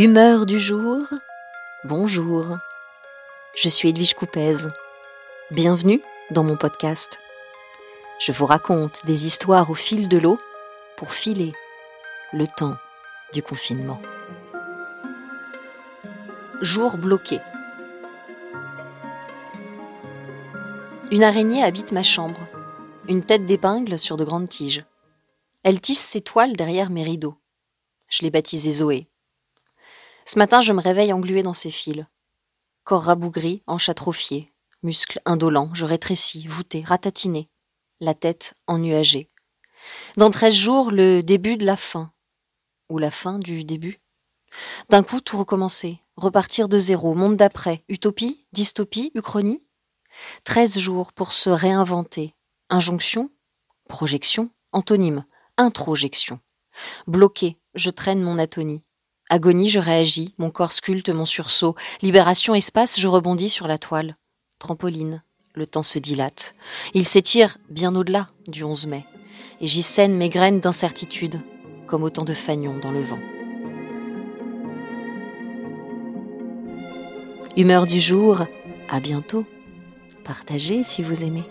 Humeur du jour, bonjour. Je suis Edwige Coupez. Bienvenue dans mon podcast. Je vous raconte des histoires au fil de l'eau pour filer le temps du confinement. Jour bloqué. Une araignée habite ma chambre, une tête d'épingle sur de grandes tiges. Elle tisse ses toiles derrière mes rideaux. Je l'ai baptisée Zoé. Ce matin, je me réveille engluée dans ses fils. Corps rabougri, hanche atrophiée, muscles indolents, je rétrécis, voûté, ratatiné, la tête ennuagée. Dans treize jours, le début de la fin. Ou la fin du début. D'un coup, tout recommencer, repartir de zéro, monde d'après, utopie, dystopie, uchronie. Treize jours pour se réinventer. Injonction, projection, antonyme, introjection. Bloqué, je traîne mon atonie. Agonie, je réagis, mon corps sculpte mon sursaut. Libération, espace, je rebondis sur la toile. Trampoline, le temps se dilate. Il s'étire bien au-delà du 11 mai. Et j'y saigne mes graines d'incertitude, comme autant de fagnons dans le vent. Humeur du jour, à bientôt. Partagez si vous aimez.